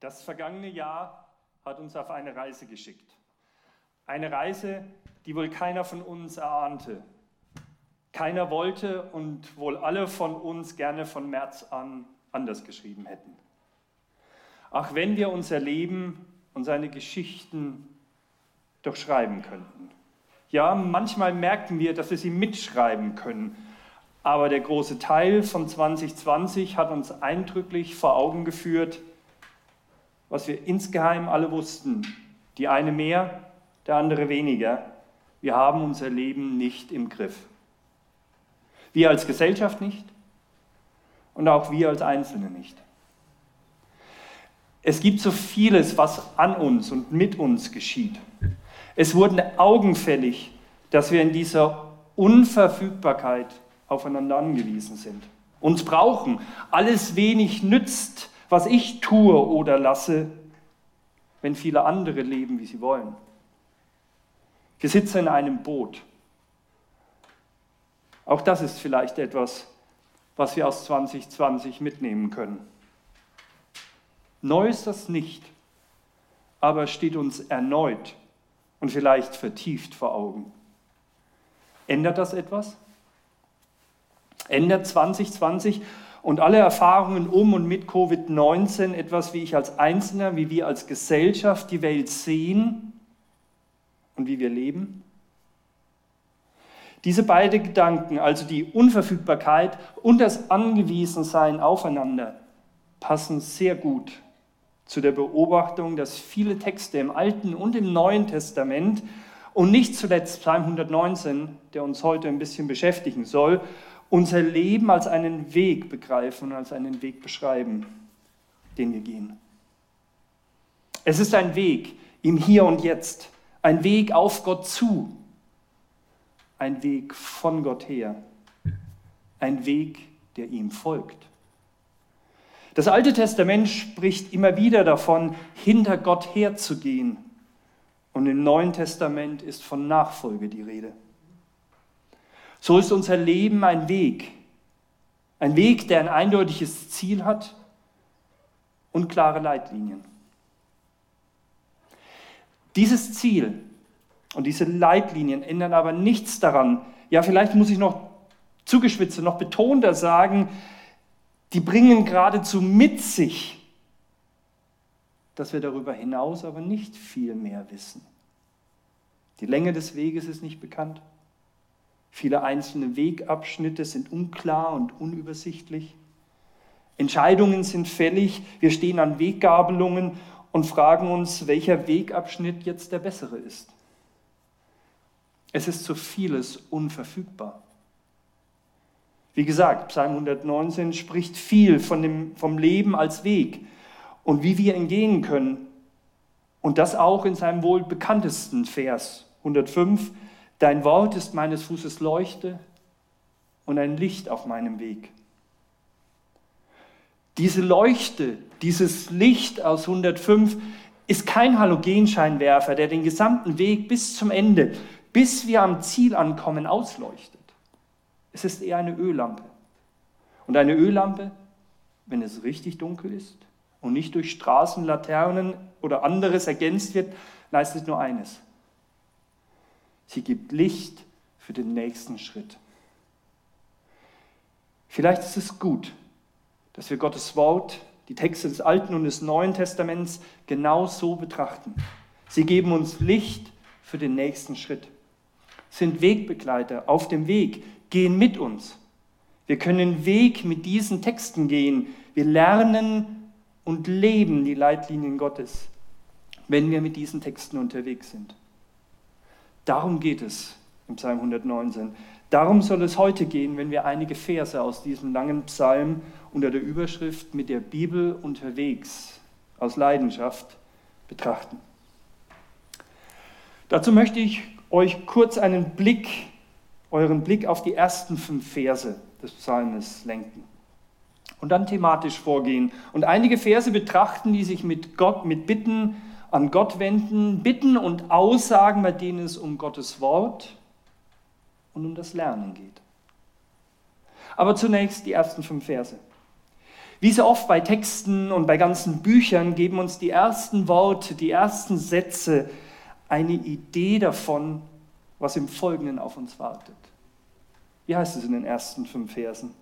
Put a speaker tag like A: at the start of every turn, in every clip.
A: Das vergangene Jahr hat uns auf eine Reise geschickt. Eine Reise, die wohl keiner von uns erahnte. Keiner wollte und wohl alle von uns gerne von März an anders geschrieben hätten. Ach, wenn wir unser Leben und seine Geschichten doch schreiben könnten. Ja, manchmal merken wir, dass wir sie mitschreiben können. Aber der große Teil von 2020 hat uns eindrücklich vor Augen geführt, was wir insgeheim alle wussten. Die eine mehr, der andere weniger. Wir haben unser Leben nicht im Griff. Wir als Gesellschaft nicht und auch wir als Einzelne nicht. Es gibt so vieles, was an uns und mit uns geschieht. Es wurde augenfällig, dass wir in dieser Unverfügbarkeit aufeinander angewiesen sind. Uns brauchen. Alles wenig nützt, was ich tue oder lasse, wenn viele andere leben, wie sie wollen. Wir sitzen in einem Boot. Auch das ist vielleicht etwas, was wir aus 2020 mitnehmen können. Neu ist das nicht, aber steht uns erneut und vielleicht vertieft vor Augen. Ändert das etwas? Ändert 2020 und alle Erfahrungen um und mit Covid-19 etwas, wie ich als Einzelner, wie wir als Gesellschaft die Welt sehen und wie wir leben? Diese beiden Gedanken, also die Unverfügbarkeit und das Angewiesensein aufeinander, passen sehr gut zu der Beobachtung, dass viele Texte im Alten und im Neuen Testament und nicht zuletzt Psalm 119, der uns heute ein bisschen beschäftigen soll, unser Leben als einen Weg begreifen und als einen Weg beschreiben, den wir gehen. Es ist ein Weg im Hier und Jetzt, ein Weg auf Gott zu, ein Weg von Gott her, ein Weg, der ihm folgt. Das Alte Testament spricht immer wieder davon, hinter Gott herzugehen. Und im Neuen Testament ist von Nachfolge die Rede. So ist unser Leben ein Weg. Ein Weg, der ein eindeutiges Ziel hat und klare Leitlinien. Dieses Ziel und diese Leitlinien ändern aber nichts daran. Ja, vielleicht muss ich noch zugespitzt, noch betonter sagen, die bringen geradezu mit sich, dass wir darüber hinaus aber nicht viel mehr wissen. Die Länge des Weges ist nicht bekannt. Viele einzelne Wegabschnitte sind unklar und unübersichtlich. Entscheidungen sind fällig. Wir stehen an Weggabelungen und fragen uns, welcher Wegabschnitt jetzt der bessere ist. Es ist so vieles unverfügbar. Wie gesagt, Psalm 119 spricht viel von dem, vom Leben als Weg und wie wir ihn gehen können. Und das auch in seinem wohl bekanntesten Vers 105. Dein Wort ist meines Fußes Leuchte und ein Licht auf meinem Weg. Diese Leuchte, dieses Licht aus 105 ist kein Halogenscheinwerfer, der den gesamten Weg bis zum Ende, bis wir am Ziel ankommen, ausleuchtet. Es ist eher eine Öllampe. Und eine Öllampe, wenn es richtig dunkel ist und nicht durch Straßenlaternen oder anderes ergänzt wird, leistet nur eines. Sie gibt Licht für den nächsten Schritt. Vielleicht ist es gut, dass wir Gottes Wort, die Texte des Alten und des Neuen Testaments genau so betrachten. Sie geben uns Licht für den nächsten Schritt, sind Wegbegleiter auf dem Weg, gehen mit uns. Wir können Weg mit diesen Texten gehen. Wir lernen und leben die Leitlinien Gottes, wenn wir mit diesen Texten unterwegs sind. Darum geht es im Psalm 119. Darum soll es heute gehen, wenn wir einige Verse aus diesem langen Psalm unter der Überschrift mit der Bibel unterwegs aus Leidenschaft betrachten. Dazu möchte ich euch kurz einen Blick, euren Blick auf die ersten fünf Verse des Psalmes lenken und dann thematisch vorgehen und einige Verse betrachten, die sich mit Gott, mit Bitten an Gott wenden, Bitten und Aussagen, bei denen es um Gottes Wort und um das Lernen geht. Aber zunächst die ersten fünf Verse. Wie so oft bei Texten und bei ganzen Büchern geben uns die ersten Worte, die ersten Sätze eine Idee davon, was im Folgenden auf uns wartet. Wie heißt es in den ersten fünf Versen?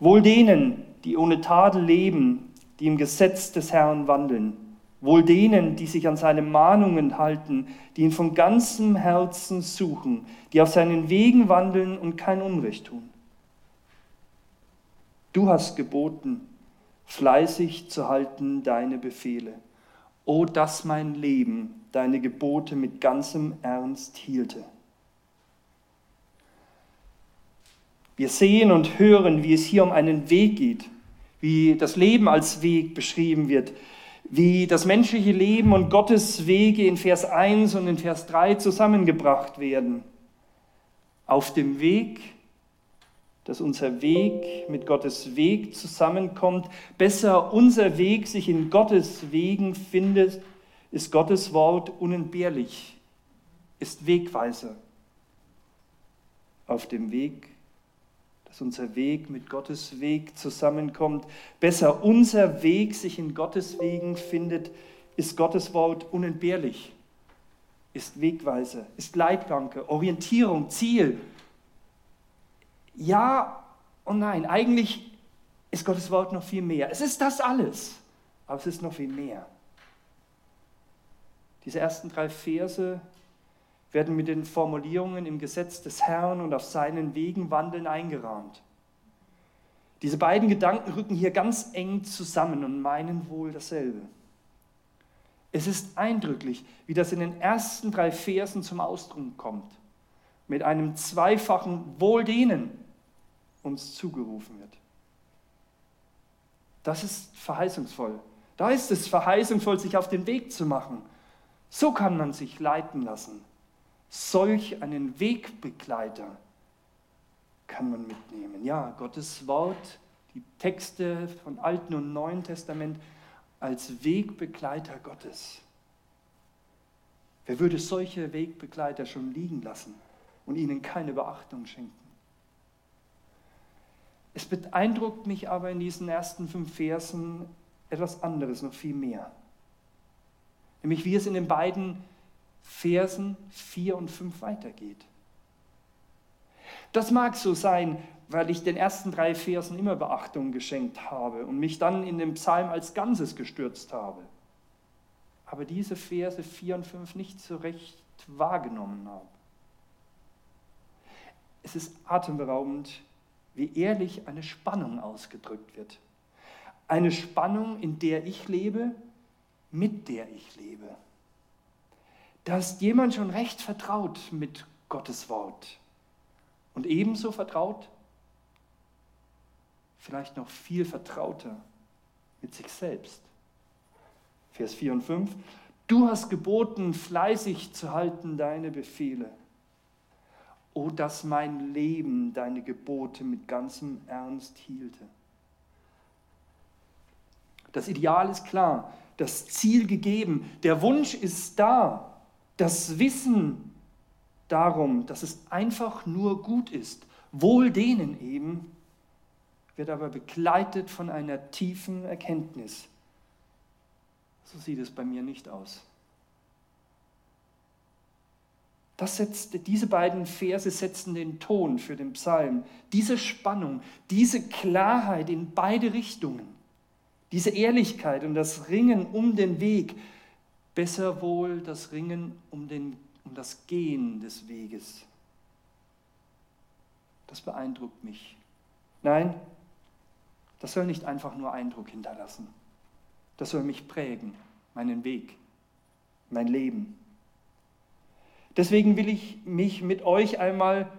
A: Wohl denen, die ohne Tadel leben, die im Gesetz des Herrn wandeln. Wohl denen, die sich an seine Mahnungen halten, die ihn von ganzem Herzen suchen, die auf seinen Wegen wandeln und kein Unrecht tun. Du hast geboten, fleißig zu halten deine Befehle. O, dass mein Leben deine Gebote mit ganzem Ernst hielte. Wir sehen und hören, wie es hier um einen Weg geht, wie das Leben als Weg beschrieben wird, wie das menschliche Leben und Gottes Wege in Vers 1 und in Vers 3 zusammengebracht werden. Auf dem Weg, dass unser Weg mit Gottes Weg zusammenkommt, besser unser Weg sich in Gottes Wegen findet, ist Gottes Wort unentbehrlich, ist Wegweiser. Auf dem Weg dass unser Weg mit Gottes Weg zusammenkommt. Besser unser Weg sich in Gottes Wegen findet, ist Gottes Wort unentbehrlich, ist Wegweise, ist Leitplanke, Orientierung, Ziel. Ja und nein, eigentlich ist Gottes Wort noch viel mehr. Es ist das alles, aber es ist noch viel mehr. Diese ersten drei Verse werden mit den Formulierungen im Gesetz des Herrn und auf seinen Wegen wandeln eingerahmt. Diese beiden Gedanken rücken hier ganz eng zusammen und meinen wohl dasselbe. Es ist eindrücklich, wie das in den ersten drei Versen zum Ausdruck kommt, mit einem zweifachen Wohl denen uns zugerufen wird. Das ist verheißungsvoll. Da ist es verheißungsvoll, sich auf den Weg zu machen. So kann man sich leiten lassen Solch einen Wegbegleiter kann man mitnehmen. Ja, Gottes Wort, die Texte von Alten und Neuen Testament als Wegbegleiter Gottes. Wer würde solche Wegbegleiter schon liegen lassen und ihnen keine Beachtung schenken? Es beeindruckt mich aber in diesen ersten fünf Versen etwas anderes, noch viel mehr. Nämlich wie es in den beiden Versen 4 und 5 weitergeht. Das mag so sein, weil ich den ersten drei Versen immer Beachtung geschenkt habe und mich dann in den Psalm als Ganzes gestürzt habe. Aber diese Verse 4 und 5 nicht so recht wahrgenommen habe. Es ist atemberaubend, wie ehrlich eine Spannung ausgedrückt wird. Eine Spannung, in der ich lebe, mit der ich lebe. Da ist jemand schon recht vertraut mit Gottes Wort. Und ebenso vertraut, vielleicht noch viel vertrauter mit sich selbst. Vers 4 und 5. Du hast geboten, fleißig zu halten deine Befehle. O, dass mein Leben deine Gebote mit ganzem Ernst hielte. Das Ideal ist klar, das Ziel gegeben, der Wunsch ist da. Das Wissen darum, dass es einfach nur gut ist, wohl denen eben, wird aber begleitet von einer tiefen Erkenntnis. So sieht es bei mir nicht aus. Das setzt, diese beiden Verse setzen den Ton für den Psalm. Diese Spannung, diese Klarheit in beide Richtungen, diese Ehrlichkeit und das Ringen um den Weg, besser wohl das Ringen um, den, um das Gehen des Weges. Das beeindruckt mich. Nein, das soll nicht einfach nur Eindruck hinterlassen. Das soll mich prägen, meinen Weg, mein Leben. Deswegen will ich mich mit euch einmal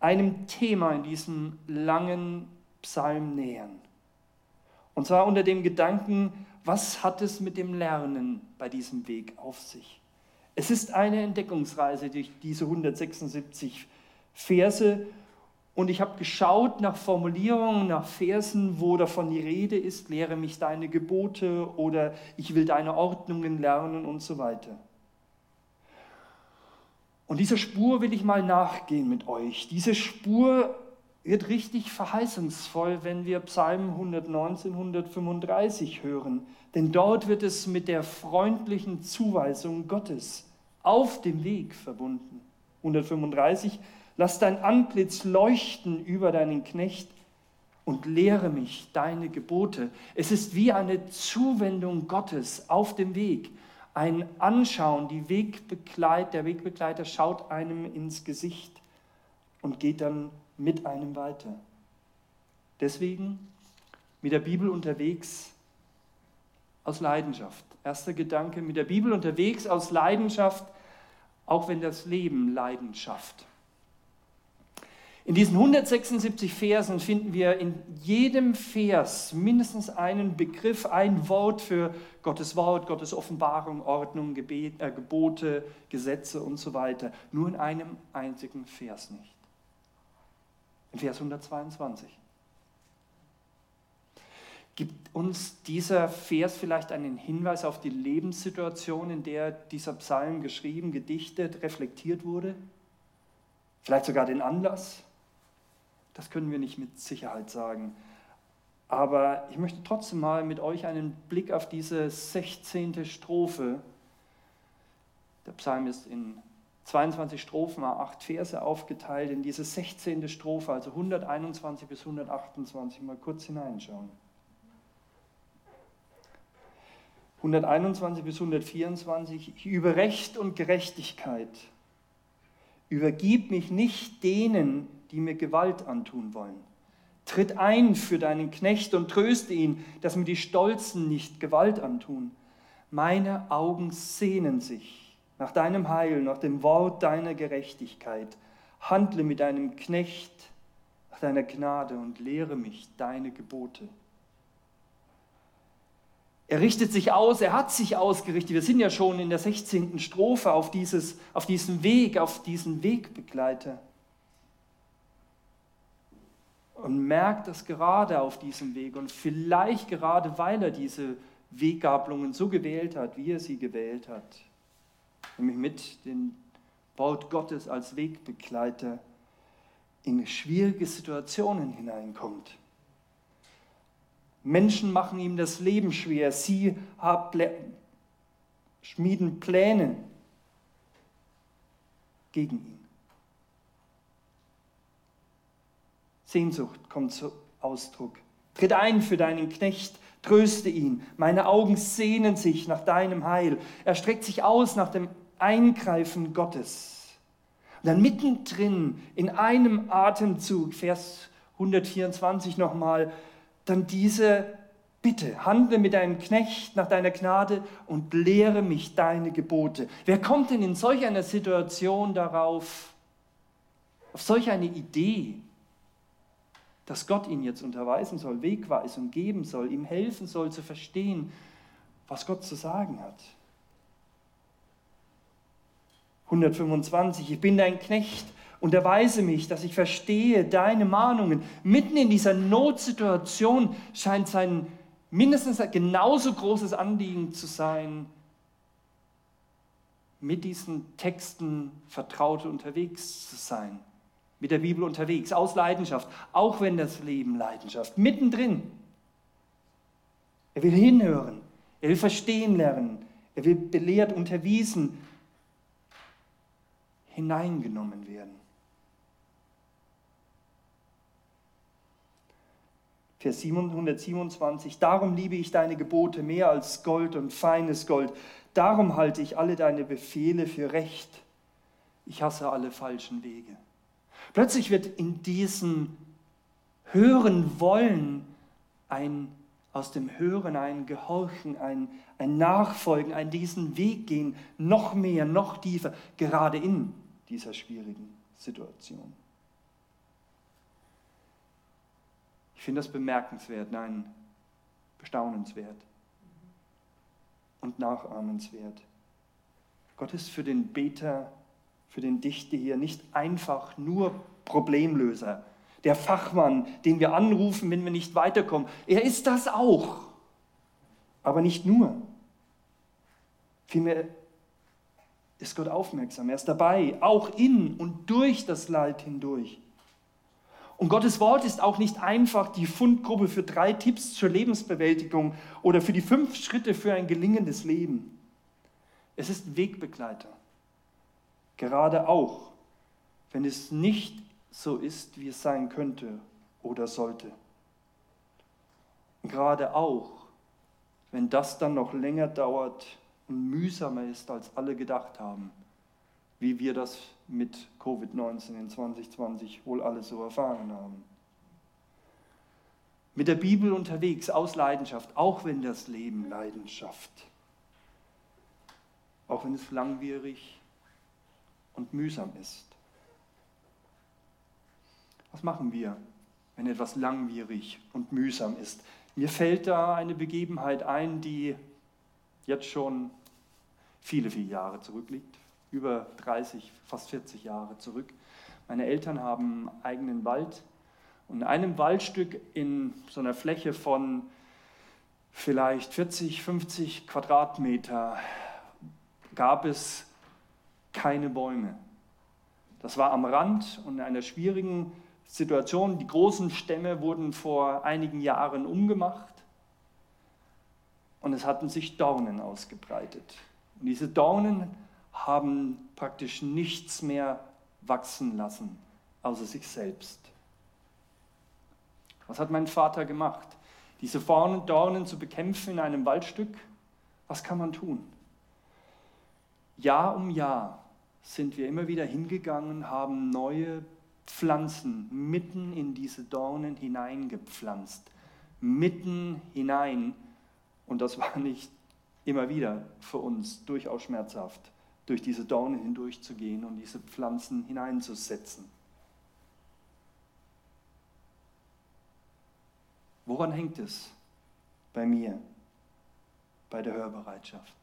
A: einem Thema in diesem langen Psalm nähern. Und zwar unter dem Gedanken, was hat es mit dem Lernen bei diesem Weg auf sich? Es ist eine Entdeckungsreise durch diese 176 Verse und ich habe geschaut nach Formulierungen, nach Versen, wo davon die Rede ist, lehre mich deine Gebote oder ich will deine Ordnungen lernen und so weiter. Und dieser Spur will ich mal nachgehen mit euch. Diese Spur wird richtig verheißungsvoll, wenn wir Psalm 119, 135 hören. Denn dort wird es mit der freundlichen Zuweisung Gottes auf dem Weg verbunden. 135, lass dein Antlitz leuchten über deinen Knecht und lehre mich deine Gebote. Es ist wie eine Zuwendung Gottes auf dem Weg, ein Anschauen. Die Wegbegleit, der Wegbegleiter schaut einem ins Gesicht und geht dann mit einem weiter. Deswegen mit der Bibel unterwegs aus Leidenschaft. Erster Gedanke, mit der Bibel unterwegs aus Leidenschaft, auch wenn das Leben Leidenschaft. In diesen 176 Versen finden wir in jedem Vers mindestens einen Begriff, ein Wort für Gottes Wort, Gottes Offenbarung, Ordnung, Gebet, äh, Gebote, Gesetze und so weiter. Nur in einem einzigen Vers nicht. In Vers 122. Gibt uns dieser Vers vielleicht einen Hinweis auf die Lebenssituation, in der dieser Psalm geschrieben, gedichtet, reflektiert wurde? Vielleicht sogar den Anlass? Das können wir nicht mit Sicherheit sagen. Aber ich möchte trotzdem mal mit euch einen Blick auf diese 16. Strophe. Der Psalm ist in 22 Strophen, 8 Verse aufgeteilt, in diese 16. Strophe, also 121 bis 128, mal kurz hineinschauen. 121 bis 124, über Recht und Gerechtigkeit. Übergib mich nicht denen, die mir Gewalt antun wollen. Tritt ein für deinen Knecht und tröste ihn, dass mir die Stolzen nicht Gewalt antun. Meine Augen sehnen sich nach deinem Heil, nach dem Wort deiner Gerechtigkeit. Handle mit deinem Knecht nach deiner Gnade und lehre mich deine Gebote. Er richtet sich aus, er hat sich ausgerichtet. Wir sind ja schon in der 16. Strophe auf, dieses, auf diesen Weg, auf diesen Wegbegleiter. Und merkt das gerade auf diesem Weg und vielleicht gerade, weil er diese Weggabelungen so gewählt hat, wie er sie gewählt hat nämlich mit dem Wort Gottes als Wegbegleiter in schwierige Situationen hineinkommt. Menschen machen ihm das Leben schwer. Sie schmieden Pläne gegen ihn. Sehnsucht kommt zum Ausdruck. Tritt ein für deinen Knecht, tröste ihn. Meine Augen sehnen sich nach deinem Heil. Er streckt sich aus nach dem Eingreifen Gottes. Und dann mittendrin in einem Atemzug, Vers 124 nochmal, dann diese Bitte, handle mit deinem Knecht nach deiner Gnade und lehre mich deine Gebote. Wer kommt denn in solch einer Situation darauf, auf solch eine Idee, dass Gott ihn jetzt unterweisen soll, Wegweisung geben soll, ihm helfen soll zu verstehen, was Gott zu sagen hat? 125, ich bin dein Knecht, und erweise mich, dass ich verstehe deine Mahnungen. Mitten in dieser Notsituation scheint sein mindestens genauso großes Anliegen zu sein, mit diesen Texten vertraut unterwegs zu sein, mit der Bibel unterwegs, aus Leidenschaft, auch wenn das Leben Leidenschaft, mittendrin. Er will hinhören, er will verstehen lernen, er will belehrt, unterwiesen, hineingenommen werden. Vers 127, darum liebe ich deine Gebote mehr als Gold und feines Gold, darum halte ich alle deine Befehle für recht, ich hasse alle falschen Wege. Plötzlich wird in diesem Hören wollen ein aus dem Hören ein Gehorchen, ein, ein Nachfolgen, ein diesen Weg gehen, noch mehr, noch tiefer, gerade in dieser schwierigen Situation. Ich finde das bemerkenswert, nein, bestaunenswert und nachahmenswert. Gott ist für den Beter, für den Dichter hier nicht einfach nur Problemlöser, der Fachmann, den wir anrufen, wenn wir nicht weiterkommen. Er ist das auch, aber nicht nur. Vielmehr ist Gott aufmerksam. Er ist dabei, auch in und durch das Leid hindurch. Und Gottes Wort ist auch nicht einfach die Fundgruppe für drei Tipps zur Lebensbewältigung oder für die fünf Schritte für ein gelingendes Leben. Es ist Wegbegleiter. Gerade auch, wenn es nicht so ist, wie es sein könnte oder sollte. Gerade auch, wenn das dann noch länger dauert mühsamer ist, als alle gedacht haben wie wir das mit Covid-19 in 2020 wohl alle so erfahren haben. Mit der Bibel unterwegs, aus Leidenschaft, auch wenn das Leben Leidenschaft, auch wenn es langwierig und mühsam ist. Was machen wir, wenn etwas langwierig und mühsam ist? Mir fällt da eine Begebenheit ein, die jetzt schon viele, viele Jahre zurückliegt über 30, fast 40 Jahre zurück. Meine Eltern haben einen eigenen Wald und in einem Waldstück in so einer Fläche von vielleicht 40, 50 Quadratmeter gab es keine Bäume. Das war am Rand und in einer schwierigen Situation. Die großen Stämme wurden vor einigen Jahren umgemacht und es hatten sich Dornen ausgebreitet. Und diese Dornen haben praktisch nichts mehr wachsen lassen, außer sich selbst. Was hat mein Vater gemacht? Diese Dornen zu bekämpfen in einem Waldstück? Was kann man tun? Jahr um Jahr sind wir immer wieder hingegangen, haben neue Pflanzen mitten in diese Dornen hineingepflanzt. Mitten hinein. Und das war nicht immer wieder für uns durchaus schmerzhaft durch diese Dornen hindurchzugehen und diese Pflanzen hineinzusetzen. Woran hängt es bei mir, bei der Hörbereitschaft?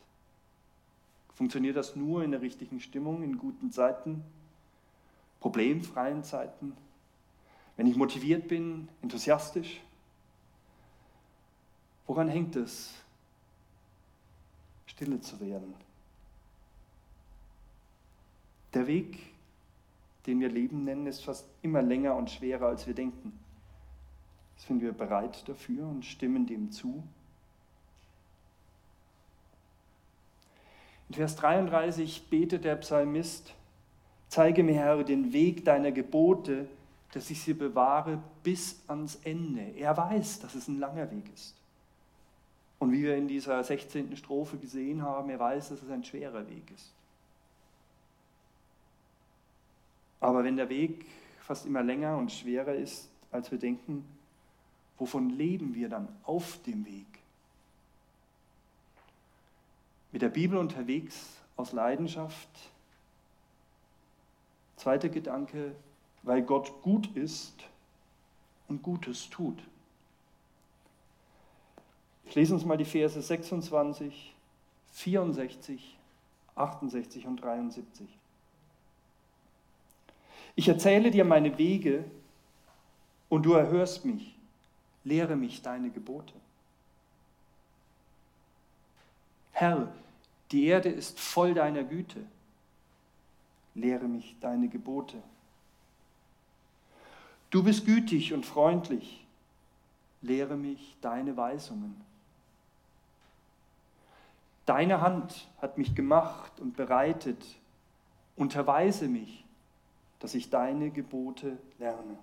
A: Funktioniert das nur in der richtigen Stimmung, in guten Zeiten, problemfreien Zeiten, wenn ich motiviert bin, enthusiastisch? Woran hängt es, stille zu werden? Der Weg, den wir Leben nennen, ist fast immer länger und schwerer, als wir denken. Sind wir bereit dafür und stimmen dem zu? In Vers 33 betet der Psalmist, zeige mir, Herr, den Weg deiner Gebote, dass ich sie bewahre bis ans Ende. Er weiß, dass es ein langer Weg ist. Und wie wir in dieser 16. Strophe gesehen haben, er weiß, dass es ein schwerer Weg ist. Aber wenn der Weg fast immer länger und schwerer ist, als wir denken, wovon leben wir dann auf dem Weg? Mit der Bibel unterwegs aus Leidenschaft. Zweiter Gedanke, weil Gott gut ist und Gutes tut. Ich lese uns mal die Verse 26, 64, 68 und 73. Ich erzähle dir meine Wege und du erhörst mich. Lehre mich deine Gebote. Herr, die Erde ist voll deiner Güte. Lehre mich deine Gebote. Du bist gütig und freundlich. Lehre mich deine Weisungen. Deine Hand hat mich gemacht und bereitet. Unterweise mich dass ich deine Gebote lerne.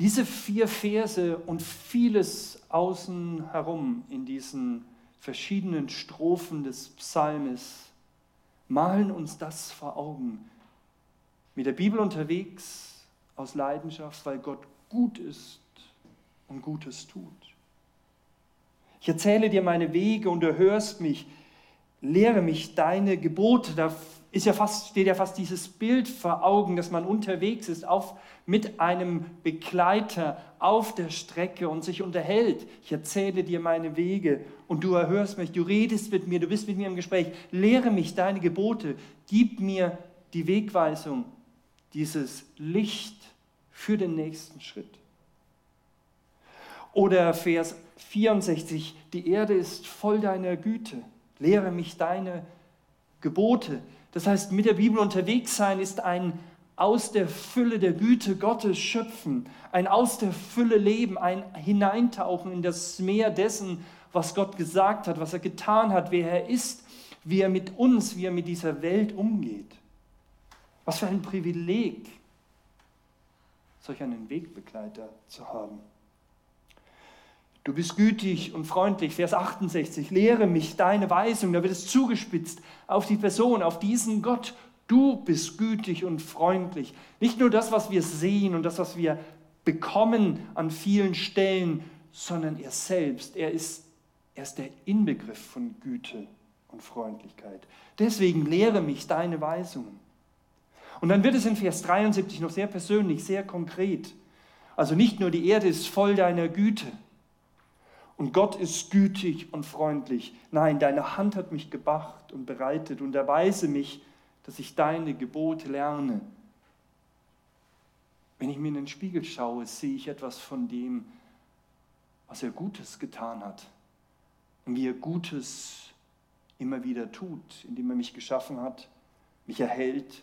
A: Diese vier Verse und vieles außen herum in diesen verschiedenen Strophen des Psalmes malen uns das vor Augen. Mit der Bibel unterwegs aus Leidenschaft, weil Gott gut ist und Gutes tut. Ich erzähle dir meine Wege und du hörst mich. Lehre mich deine Gebote. Da ist ja fast, steht ja fast dieses Bild vor Augen, dass man unterwegs ist auf, mit einem Begleiter auf der Strecke und sich unterhält. Ich erzähle dir meine Wege und du erhörst mich, du redest mit mir, du bist mit mir im Gespräch. Lehre mich deine Gebote, gib mir die Wegweisung, dieses Licht für den nächsten Schritt. Oder Vers 64, die Erde ist voll deiner Güte. Lehre mich deine Gebote. Das heißt, mit der Bibel unterwegs sein ist ein aus der Fülle der Güte Gottes schöpfen, ein aus der Fülle leben, ein Hineintauchen in das Meer dessen, was Gott gesagt hat, was er getan hat, wer er ist, wie er mit uns, wie er mit dieser Welt umgeht. Was für ein Privileg, solch einen Wegbegleiter zu haben. Du bist gütig und freundlich, Vers 68, lehre mich deine Weisung, da wird es zugespitzt auf die Person, auf diesen Gott. Du bist gütig und freundlich. Nicht nur das, was wir sehen und das, was wir bekommen an vielen Stellen, sondern er selbst. Er ist, er ist der Inbegriff von Güte und Freundlichkeit. Deswegen lehre mich deine Weisungen. Und dann wird es in Vers 73 noch sehr persönlich, sehr konkret. Also nicht nur die Erde ist voll deiner Güte und Gott ist gütig und freundlich. Nein, deine Hand hat mich gebracht und bereitet und erweise mich, dass ich deine Gebote lerne. Wenn ich mir in den Spiegel schaue, sehe ich etwas von dem, was er Gutes getan hat und wie er Gutes immer wieder tut, indem er mich geschaffen hat, mich erhält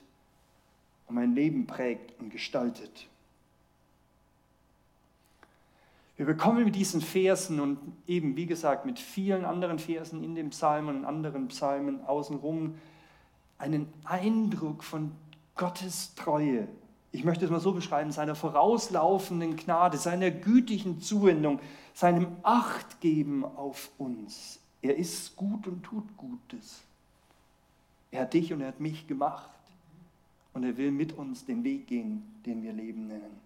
A: und mein Leben prägt und gestaltet. Wir bekommen mit diesen Versen und eben, wie gesagt, mit vielen anderen Versen in den Psalmen und anderen Psalmen außenrum einen Eindruck von Gottes Treue. Ich möchte es mal so beschreiben, seiner vorauslaufenden Gnade, seiner gütigen Zuwendung, seinem Achtgeben auf uns. Er ist gut und tut Gutes. Er hat dich und er hat mich gemacht. Und er will mit uns den Weg gehen, den wir Leben nennen.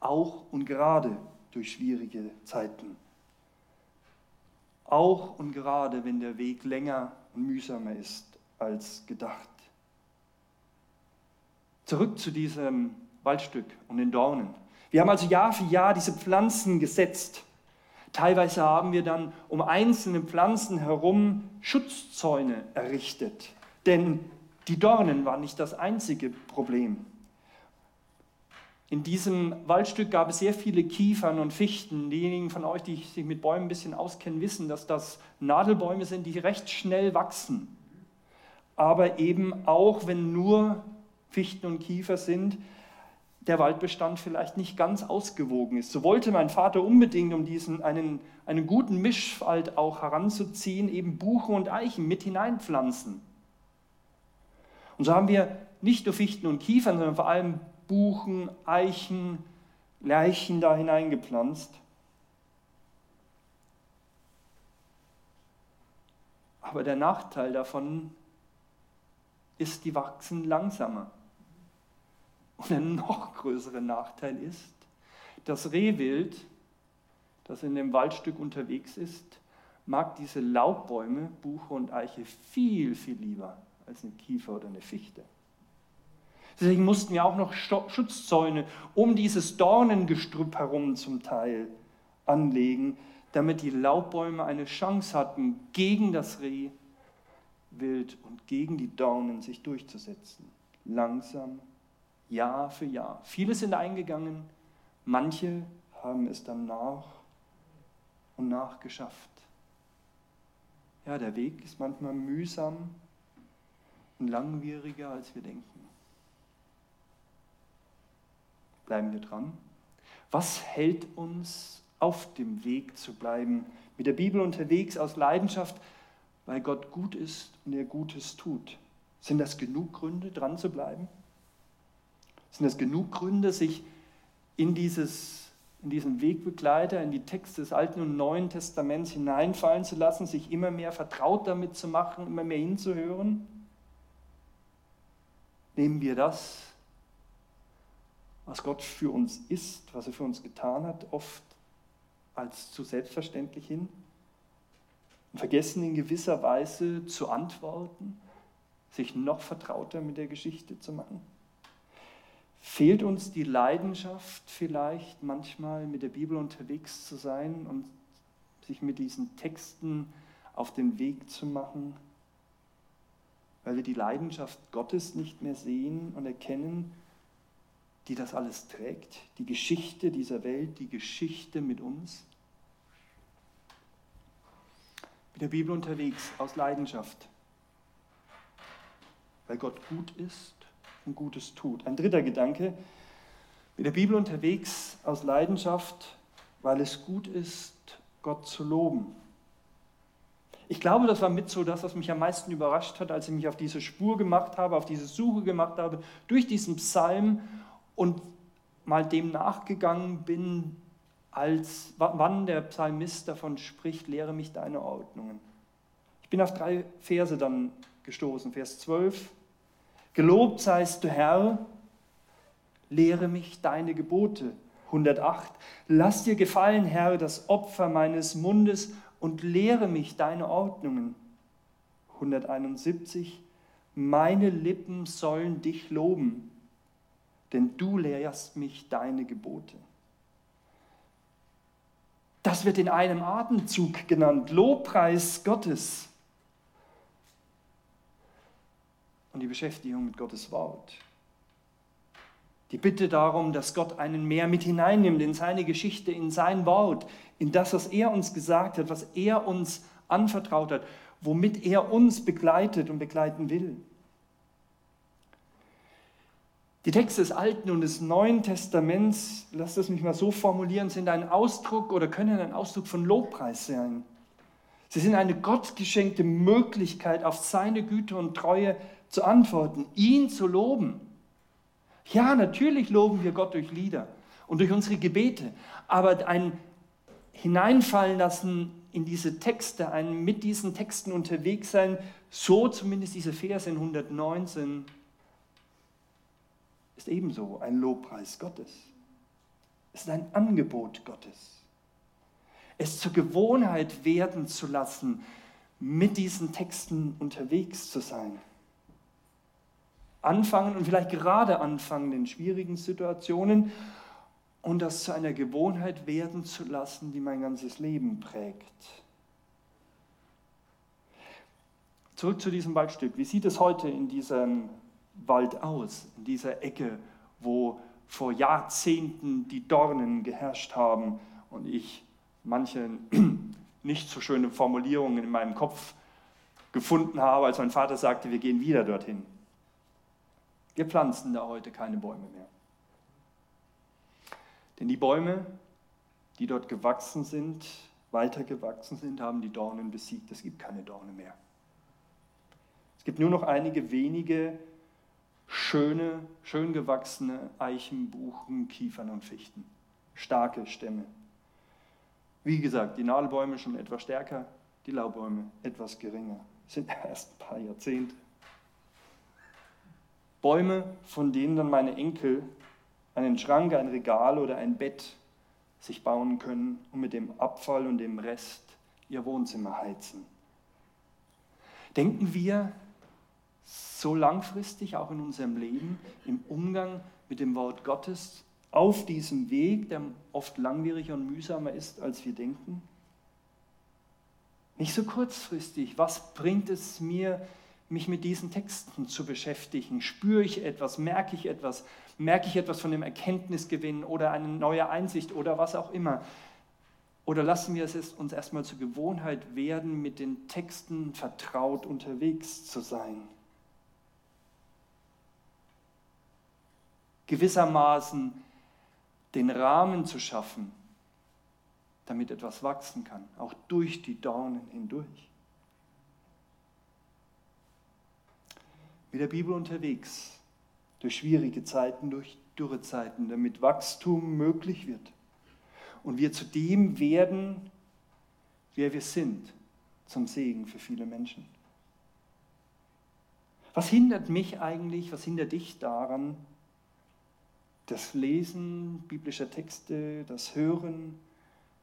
A: Auch und gerade durch schwierige Zeiten. Auch und gerade, wenn der Weg länger und mühsamer ist als gedacht. Zurück zu diesem Waldstück und den Dornen. Wir haben also Jahr für Jahr diese Pflanzen gesetzt. Teilweise haben wir dann um einzelne Pflanzen herum Schutzzäune errichtet. Denn die Dornen waren nicht das einzige Problem. In diesem Waldstück gab es sehr viele Kiefern und Fichten. Diejenigen von euch, die sich mit Bäumen ein bisschen auskennen, wissen, dass das Nadelbäume sind, die recht schnell wachsen aber eben auch, wenn nur Fichten und Kiefer sind, der Waldbestand vielleicht nicht ganz ausgewogen ist. So wollte mein Vater unbedingt, um diesen einen, einen guten Mischwald auch heranzuziehen, eben Buchen und Eichen mit hineinpflanzen. Und so haben wir nicht nur Fichten und Kiefern, sondern vor allem Buchen, Eichen, Lerchen da hineingepflanzt. Aber der Nachteil davon ist, die wachsen langsamer. Und ein noch größerer Nachteil ist, das Rehwild, das in dem Waldstück unterwegs ist, mag diese Laubbäume, Buche und Eiche viel, viel lieber als eine Kiefer oder eine Fichte. Deswegen mussten wir auch noch Schutzzäune um dieses Dornengestrüpp herum zum Teil anlegen, damit die Laubbäume eine Chance hatten, gegen das Reh wild und gegen die Dornen sich durchzusetzen. Langsam, Jahr für Jahr. Viele sind eingegangen, manche haben es dann nach und nach geschafft. Ja, der Weg ist manchmal mühsam und langwieriger, als wir denken. Bleiben wir dran. Was hält uns auf dem Weg zu bleiben? Mit der Bibel unterwegs aus Leidenschaft weil Gott gut ist und er Gutes tut. Sind das genug Gründe, dran zu bleiben? Sind das genug Gründe, sich in, dieses, in diesen Wegbegleiter, in die Texte des Alten und Neuen Testaments hineinfallen zu lassen, sich immer mehr vertraut damit zu machen, immer mehr hinzuhören? Nehmen wir das, was Gott für uns ist, was er für uns getan hat, oft als zu selbstverständlich hin? vergessen in gewisser Weise zu antworten, sich noch vertrauter mit der Geschichte zu machen? Fehlt uns die Leidenschaft vielleicht manchmal mit der Bibel unterwegs zu sein und sich mit diesen Texten auf den Weg zu machen, weil wir die Leidenschaft Gottes nicht mehr sehen und erkennen, die das alles trägt, die Geschichte dieser Welt, die Geschichte mit uns? mit der Bibel unterwegs aus Leidenschaft, weil Gott gut ist und Gutes tut. Ein dritter Gedanke, mit der Bibel unterwegs aus Leidenschaft, weil es gut ist, Gott zu loben. Ich glaube, das war mit so das, was mich am meisten überrascht hat, als ich mich auf diese Spur gemacht habe, auf diese Suche gemacht habe, durch diesen Psalm und mal dem nachgegangen bin, als wann der Psalmist davon spricht, lehre mich deine Ordnungen. Ich bin auf drei Verse dann gestoßen. Vers 12. Gelobt seist du Herr, lehre mich deine Gebote. 108. Lass dir gefallen, Herr, das Opfer meines Mundes und lehre mich deine Ordnungen. 171. Meine Lippen sollen dich loben, denn du lehrst mich deine Gebote. Das wird in einem Atemzug genannt, Lobpreis Gottes. Und die Beschäftigung mit Gottes Wort. Die Bitte darum, dass Gott einen mehr mit hineinnimmt in seine Geschichte, in sein Wort, in das, was er uns gesagt hat, was er uns anvertraut hat, womit er uns begleitet und begleiten will. Die Texte des Alten und des Neuen Testaments, lasst es mich mal so formulieren, sind ein Ausdruck oder können ein Ausdruck von Lobpreis sein. Sie sind eine gottgeschenkte Möglichkeit, auf seine Güte und Treue zu antworten, ihn zu loben. Ja, natürlich loben wir Gott durch Lieder und durch unsere Gebete, aber ein Hineinfallen lassen in diese Texte, ein mit diesen Texten unterwegs sein, so zumindest diese Verse in 119, ist ebenso ein Lobpreis Gottes. Es ist ein Angebot Gottes. Es zur Gewohnheit werden zu lassen, mit diesen Texten unterwegs zu sein anfangen und vielleicht gerade anfangen in schwierigen Situationen und das zu einer Gewohnheit werden zu lassen, die mein ganzes Leben prägt. Zurück zu diesem Waldstück. Wie sieht es heute in diesem Wald aus, in dieser Ecke, wo vor Jahrzehnten die Dornen geherrscht haben und ich manche nicht so schöne Formulierungen in meinem Kopf gefunden habe, als mein Vater sagte, wir gehen wieder dorthin. Wir pflanzen da heute keine Bäume mehr. Denn die Bäume, die dort gewachsen sind, weiter gewachsen sind, haben die Dornen besiegt. Es gibt keine Dornen mehr. Es gibt nur noch einige wenige schöne, schön gewachsene Eichen, Buchen, Kiefern und Fichten. Starke Stämme. Wie gesagt, die Nadelbäume schon etwas stärker, die Laubbäume etwas geringer. Das sind erst ein paar Jahrzehnte. Bäume, von denen dann meine Enkel einen Schrank, ein Regal oder ein Bett sich bauen können und mit dem Abfall und dem Rest ihr Wohnzimmer heizen. Denken wir so langfristig auch in unserem Leben im Umgang mit dem Wort Gottes auf diesem Weg, der oft langwieriger und mühsamer ist, als wir denken? Nicht so kurzfristig. Was bringt es mir, mich mit diesen Texten zu beschäftigen. Spüre ich etwas, merke ich etwas, merke ich etwas von dem Erkenntnisgewinn oder eine neue Einsicht oder was auch immer. Oder lassen wir es uns erstmal zur Gewohnheit werden, mit den Texten vertraut unterwegs zu sein. Gewissermaßen den Rahmen zu schaffen, damit etwas wachsen kann, auch durch die Dornen hindurch. mit der Bibel unterwegs, durch schwierige Zeiten, durch Dürrezeiten, damit Wachstum möglich wird. Und wir zu dem werden, wer wir sind, zum Segen für viele Menschen. Was hindert mich eigentlich, was hindert dich daran, das Lesen biblischer Texte, das Hören,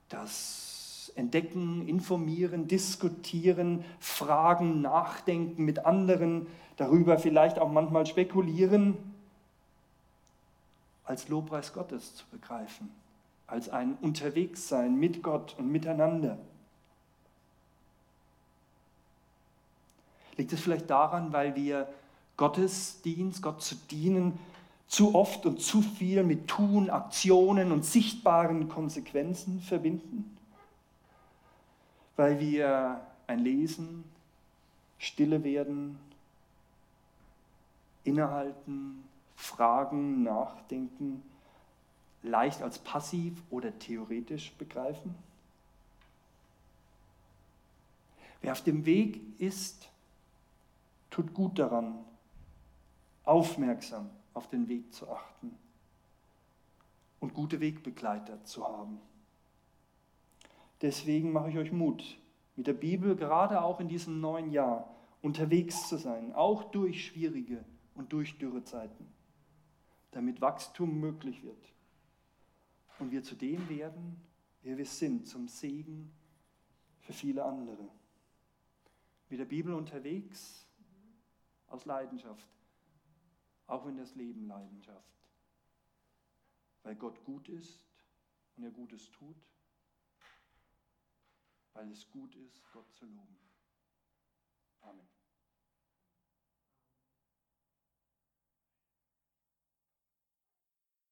A: das entdecken, informieren, diskutieren, fragen, nachdenken mit anderen, darüber vielleicht auch manchmal spekulieren, als Lobpreis Gottes zu begreifen, als ein Unterwegssein mit Gott und miteinander. Liegt es vielleicht daran, weil wir Gottesdienst, Gott zu dienen, zu oft und zu viel mit Tun, Aktionen und sichtbaren Konsequenzen verbinden? weil wir ein Lesen, stille werden, innehalten, Fragen, Nachdenken leicht als passiv oder theoretisch begreifen? Wer auf dem Weg ist, tut gut daran, aufmerksam auf den Weg zu achten und gute Wegbegleiter zu haben. Deswegen mache ich euch Mut, mit der Bibel gerade auch in diesem neuen Jahr unterwegs zu sein, auch durch schwierige und durch Dürrezeiten, damit Wachstum möglich wird und wir zu dem werden, wer wir sind, zum Segen für viele andere. Mit der Bibel unterwegs aus Leidenschaft, auch wenn das Leben Leidenschaft, weil Gott gut ist und er Gutes tut, weil es gut ist, Gott zu loben. Amen.